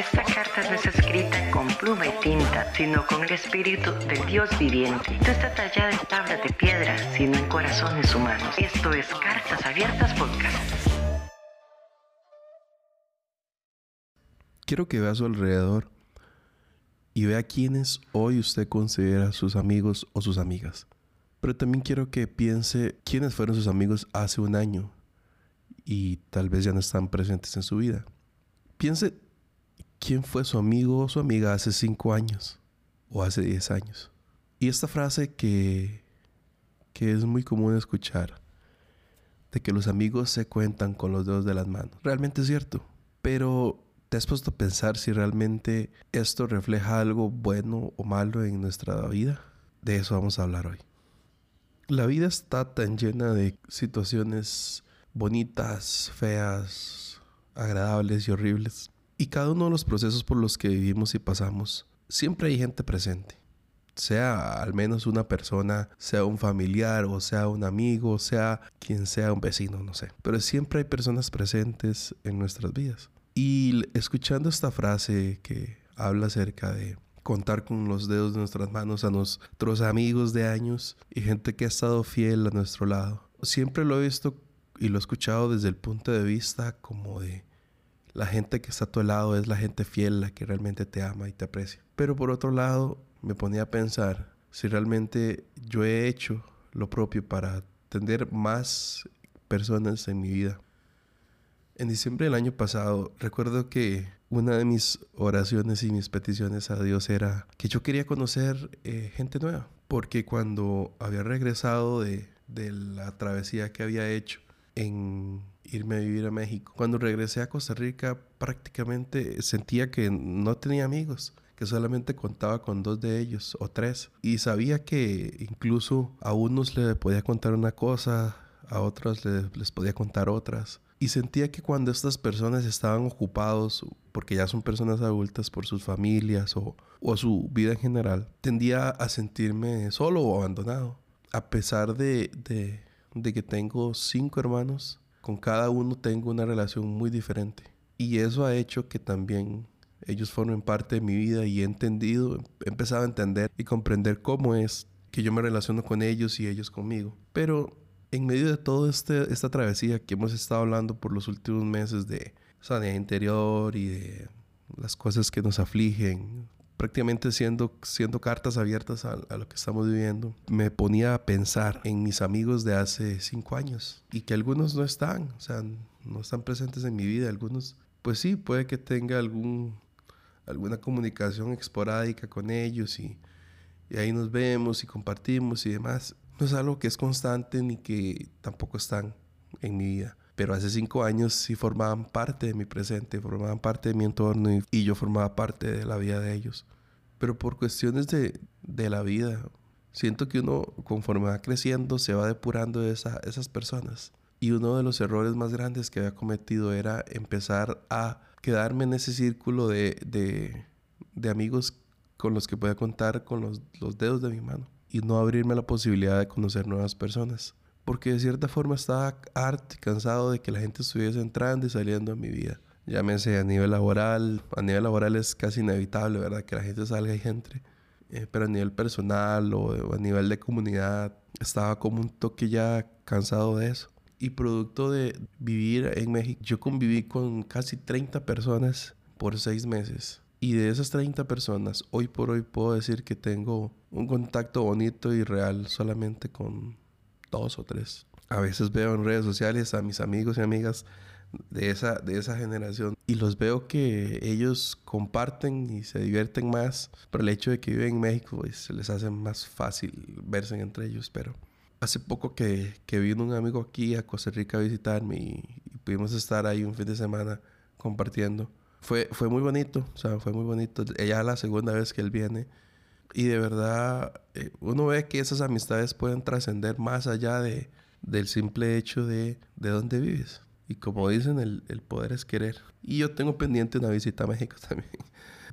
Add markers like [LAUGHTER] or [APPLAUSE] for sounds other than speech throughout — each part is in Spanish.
Esta carta no es escrita con pluma y tinta, sino con el espíritu del Dios viviente. No está tallada en tablas de piedra, sino en corazones humanos. Esto es Cartas Abiertas Podcast. Quiero que vea a su alrededor y vea quiénes hoy usted considera sus amigos o sus amigas. Pero también quiero que piense quiénes fueron sus amigos hace un año y tal vez ya no están presentes en su vida. Piense quién fue su amigo o su amiga hace cinco años o hace diez años. Y esta frase que, que es muy común escuchar, de que los amigos se cuentan con los dedos de las manos, realmente es cierto. Pero ¿te has puesto a pensar si realmente esto refleja algo bueno o malo en nuestra vida? De eso vamos a hablar hoy. La vida está tan llena de situaciones bonitas, feas, agradables y horribles. Y cada uno de los procesos por los que vivimos y pasamos, siempre hay gente presente. Sea al menos una persona, sea un familiar o sea un amigo, sea quien sea un vecino, no sé. Pero siempre hay personas presentes en nuestras vidas. Y escuchando esta frase que habla acerca de contar con los dedos de nuestras manos a nuestros amigos de años y gente que ha estado fiel a nuestro lado. Siempre lo he visto y lo he escuchado desde el punto de vista como de la gente que está a tu lado es la gente fiel, la que realmente te ama y te aprecia. Pero por otro lado, me ponía a pensar si realmente yo he hecho lo propio para tener más personas en mi vida. En diciembre del año pasado, recuerdo que una de mis oraciones y mis peticiones a Dios era que yo quería conocer eh, gente nueva, porque cuando había regresado de, de la travesía que había hecho, en irme a vivir a México. Cuando regresé a Costa Rica prácticamente sentía que no tenía amigos que solamente contaba con dos de ellos o tres. Y sabía que incluso a unos les podía contar una cosa, a otros les, podía contar otras. Y sentía que cuando estas personas estaban ocupados, porque ya son personas adultas por sus familias o, o su vida en general, tendía a sentirme solo o abandonado. A pesar de, de de que tengo cinco hermanos, con cada uno tengo una relación muy diferente. Y eso ha hecho que también ellos formen parte de mi vida y he entendido, he empezado a entender y comprender cómo es que yo me relaciono con ellos y ellos conmigo. Pero en medio de toda este, esta travesía que hemos estado hablando por los últimos meses de sanidad interior y de las cosas que nos afligen, prácticamente siendo, siendo cartas abiertas a, lo que estamos viviendo, me ponía a pensar en mis amigos de hace cinco años y que algunos no están, o sea, no están presentes en mi vida, algunos, pues sí, puede que tenga algún, alguna comunicación esporádica con ellos y, y ahí nos vemos y compartimos y demás. No es algo que es constante ni que tampoco están en mi vida pero hace cinco años sí formaban parte de mi presente, formaban parte de mi entorno y, yo formaba parte de la vida de ellos. Pero por cuestiones de, de la vida, siento que uno conforme va creciendo se va depurando de esa, esas personas. Y uno de los errores más grandes que había cometido era empezar a quedarme en ese círculo de, de, de amigos con los que podía contar con los, los dedos de mi mano y no abrirme la posibilidad de conocer nuevas personas porque de cierta forma estaba harto y cansado de que la gente estuviese entrando y saliendo en mi vida. Llámese a nivel laboral, a nivel laboral es casi inevitable, ¿verdad? Que la gente salga y entre. Eh, pero a nivel personal o, a nivel de comunidad, estaba como un toque ya cansado de eso. Y producto de vivir en México, yo conviví con casi 30 personas por seis meses. Y de esas 30 personas, hoy por hoy puedo decir que tengo un contacto bonito y real solamente con dos o tres. A veces veo en redes sociales a mis amigos y amigas de esa, de esa generación y los veo que ellos comparten y se divierten más por el hecho de que viven en México pues se les hace más fácil verse entre ellos pero hace poco que, que vino un amigo aquí a Costa Rica a visitarme y, y, pudimos estar ahí un fin de semana compartiendo fue, fue muy bonito o sea fue muy bonito ella es la segunda vez que él viene y de verdad, eh, uno ve que esas amistades pueden trascender más allá de, del simple hecho de, de dónde vives. Y como dicen, el, el, poder es querer. Y yo tengo pendiente una visita a México [LAUGHS] también.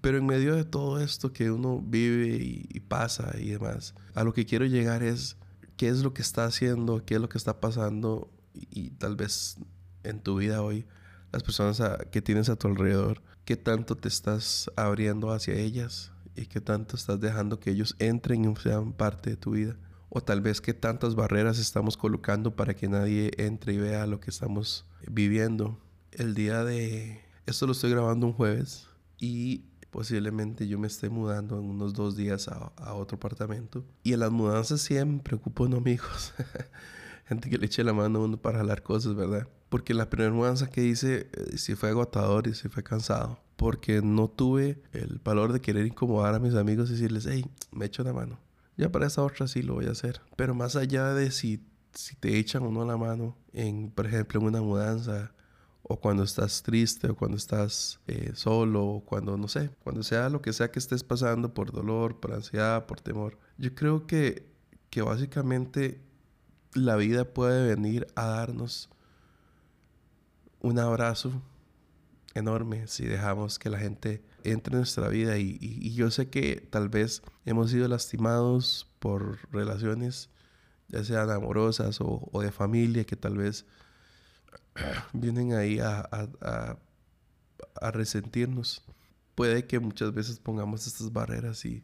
Pero en medio de todo esto que uno vive y, pasa y demás, a lo que quiero llegar es qué es lo que está haciendo, qué es lo que está pasando y, y tal vez en tu vida hoy las personas que tienes a tu alrededor, qué tanto te estás abriendo hacia ellas y qué tanto estás dejando que ellos entren y sean parte de tu vida. O tal vez qué tantas barreras estamos colocando para que nadie entre y vea lo que estamos viviendo. El día de... Esto lo estoy grabando un jueves y posiblemente yo me esté mudando en unos dos días a, otro apartamento. Y en las mudanzas siempre ocupo unos amigos. [LAUGHS] Gente que le eche la mano a uno para jalar cosas, ¿verdad? Porque la primera mudanza que hice eh, sí fue agotador y sí fue cansado. Porque no tuve el valor de querer incomodar a mis amigos y decirles, hey, me echo la mano. Ya para esa otra sí lo voy a hacer. Pero más allá de si, si te echan o no la mano, en, por ejemplo, en una mudanza, o cuando estás triste, o cuando estás eh, solo, o cuando, no sé, cuando sea lo que sea que estés pasando por dolor, por ansiedad, por temor. Yo creo que, que básicamente la vida puede venir a darnos un abrazo enorme si dejamos que la gente entre en nuestra vida y, yo sé que tal vez hemos sido lastimados por relaciones ya sean amorosas o, de familia que tal vez [CLEARS THROAT] vienen ahí a, a, resentirnos. Puede que muchas veces pongamos estas barreras y,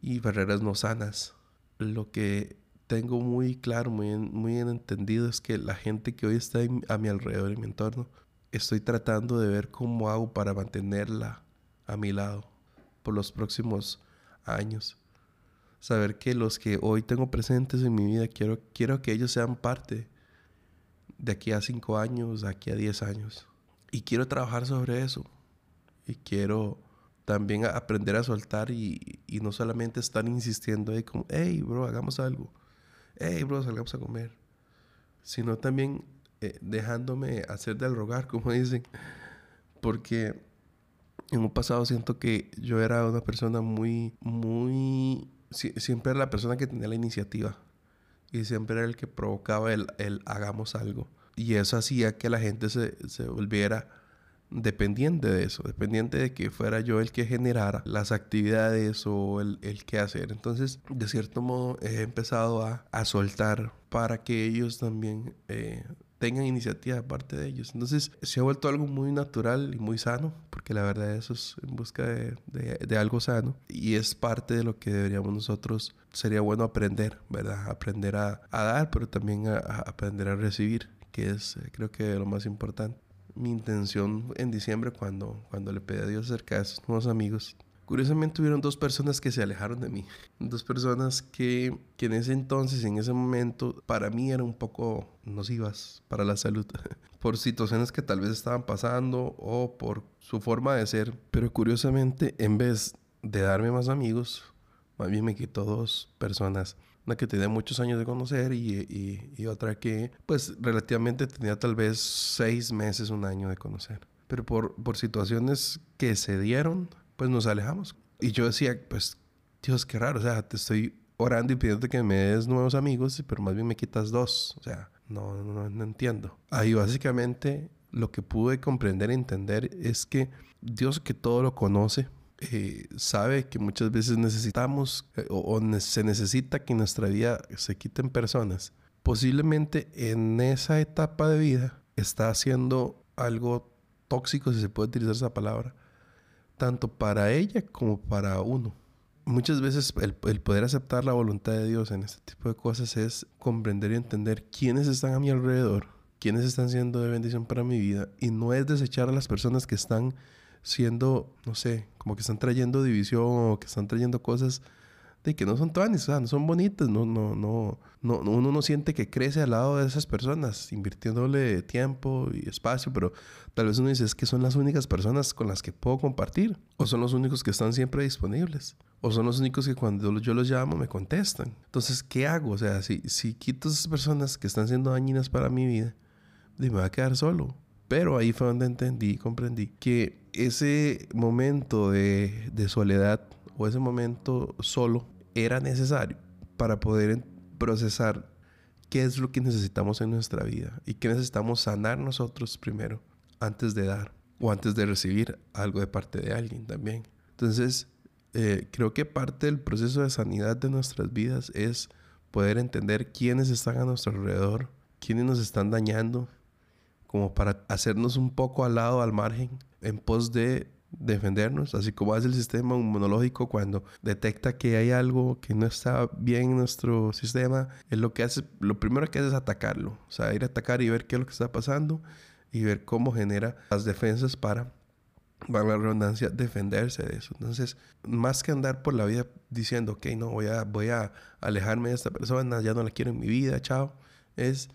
y barreras no sanas. Lo que tengo muy claro, muy, muy bien entendido es que la gente que hoy está a mi alrededor, en mi entorno, estoy tratando de ver cómo hago para mantenerla a mi lado por los próximos años. Saber que los que hoy tengo presentes en mi vida, quiero, quiero que ellos sean parte de aquí a cinco años, de aquí a diez años. Y quiero trabajar sobre eso. Y quiero también aprender a soltar y, y no solamente estar insistiendo ahí como, hey, bro, hagamos algo. Hey, bro, salgamos a comer. Sino también eh, dejándome hacer del rogar, [LAUGHS] como dicen. Porque en un pasado siento que yo era una persona muy, muy... siempre era la persona que tenía la iniciativa. Y siempre era el que provocaba el, el hagamos algo. Y eso hacía que la gente se, se volviera dependiente de eso, dependiente de que fuera yo el que generara las actividades o el, el qué hacer. Entonces, de cierto modo, he empezado a, a soltar para que ellos también eh, tengan iniciativa de parte de ellos. Entonces se ha vuelto algo muy natural y muy sano, porque la verdad eso es en busca de, de, algo sano y es parte de lo que deberíamos nosotros, sería bueno aprender, ¿verdad? Aprender a, a dar, pero también a, a, aprender a recibir, que es eh, creo que lo más importante. Mi intención en diciembre cuando, cuando le pedí a Dios acerca de esos nuevos amigos Curiosamente hubieron dos personas que se alejaron de mí. Dos personas que, que en ese entonces, en ese momento, para mí eran un poco nocivas para la salud. [LAUGHS] por situaciones que tal vez estaban pasando o por su forma de ser. Pero curiosamente, en vez de darme más amigos, más bien me quitó dos personas. Una que tenía muchos años de conocer y, y, y otra que, pues, relativamente tenía tal vez seis meses, un año de conocer. Pero por, por situaciones que se dieron, pues nos alejamos. Y yo decía, pues, Dios, qué raro, o sea, te estoy orando y pidiendo que me des nuevos amigos, pero más bien me quitas dos, o sea, no, no, no entiendo. Ahí básicamente lo que pude comprender y entender es que Dios que todo lo conoce, eh, sabe que muchas veces necesitamos eh, o, se necesita que en nuestra vida se quiten personas. Posiblemente en esa etapa de vida está haciendo algo tóxico, si se puede utilizar esa palabra, tanto para ella como para uno. Muchas veces el, poder aceptar la voluntad de Dios en este tipo de cosas es comprender y entender quiénes están a mi alrededor, quiénes están siendo de bendición para mi vida y no es desechar a las personas que están siendo, no sé, como que están trayendo división o que están trayendo cosas de que no son tuanis, o sea, no son bonitas, no, no, no, no, uno no siente que crece al lado de esas personas, invirtiéndole tiempo y espacio, pero tal vez uno dice es que son las únicas personas con las que puedo compartir, o son los únicos que están siempre disponibles, o son los únicos que cuando yo los llamo me contestan. Entonces, ¿qué hago? O sea, si, si quito esas personas que están siendo dañinas para mi vida, me voy a quedar solo. Pero ahí fue donde entendí y comprendí que ese momento de, soledad o ese momento solo era necesario para poder procesar qué es lo que necesitamos en nuestra vida y qué necesitamos sanar nosotros primero antes de dar o antes de recibir algo de parte de alguien también. Entonces, eh, creo que parte del proceso de sanidad de nuestras vidas es poder entender quiénes están a nuestro alrededor, quiénes nos están dañando, como para hacernos un poco al lado, al margen, en pos de defendernos, así como hace el sistema inmunológico cuando detecta que hay algo que no está bien en nuestro sistema, es lo que hace, lo primero que hace es atacarlo, o sea, ir a atacar y ver qué es lo que está pasando y ver cómo genera las defensas para, para la redundancia, defenderse de eso. Entonces, más que andar por la vida diciendo, ok, no, voy a, voy a alejarme de esta persona, ya no la quiero en mi vida, chao, es,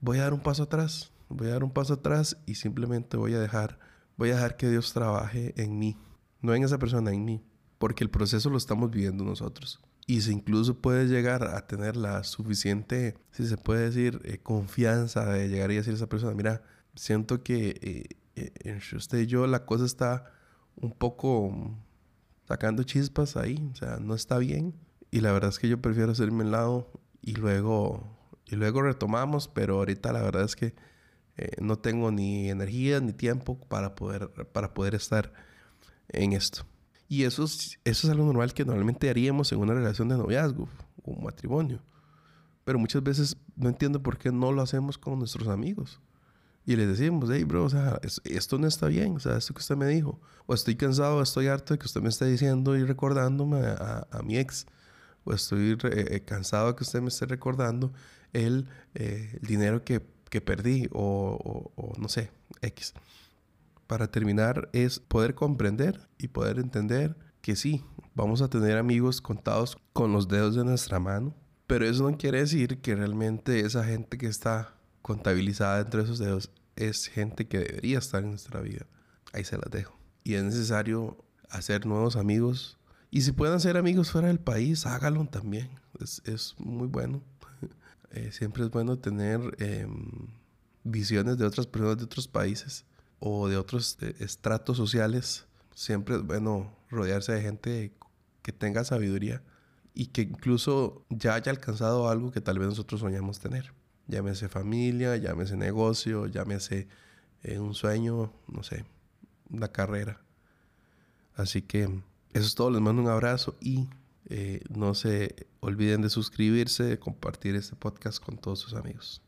voy a dar un paso atrás, voy a dar un paso atrás y simplemente voy a dejar voy a dejar que Dios trabaje en mí, no en esa persona, en mí, porque el proceso lo estamos viviendo nosotros. Y si incluso puedes llegar a tener la suficiente, si se puede decir, eh, confianza de llegar y decir a esa persona, mira, siento que eh, eh, entre usted y yo la cosa está un poco sacando chispas ahí, o sea, no está bien. Y la verdad es que yo prefiero hacerme al lado y luego, y luego retomamos, pero ahorita la verdad es que eh, no tengo ni energía ni tiempo para poder, para poder estar en esto. Y eso es, eso es algo normal que normalmente haríamos en una relación de noviazgo o matrimonio. Pero muchas veces no entiendo por qué no lo hacemos con nuestros amigos. Y les decimos, hey, bro, o sea, esto no está bien, o sea, esto que usted me dijo. O estoy cansado, estoy harto de que usted me esté diciendo y recordándome a, mi ex. O estoy eh, cansado de que usted me esté recordando el, eh, el dinero que que perdí o, no sé, X. Para terminar es poder comprender y poder entender que sí, vamos a tener amigos contados con los dedos de nuestra mano, pero eso no quiere decir que realmente esa gente que está contabilizada entre esos dedos es gente que debería estar en nuestra vida. Ahí se las dejo. Y es necesario hacer nuevos amigos. Y si pueden ser amigos fuera del país, háganlo también. Es, es muy bueno. Eh, siempre es bueno tener em, visiones de otras personas de otros países o de otros eh, estratos sociales. Siempre es bueno rodearse de gente que tenga sabiduría y que incluso ya haya alcanzado algo que tal vez nosotros soñamos tener. Llámese familia, llámese negocio, llámese eh, un sueño, no sé, una carrera. Así que eso es todo. Les mando un abrazo y eh, no se olviden de suscribirse, de compartir este podcast con todos sus amigos.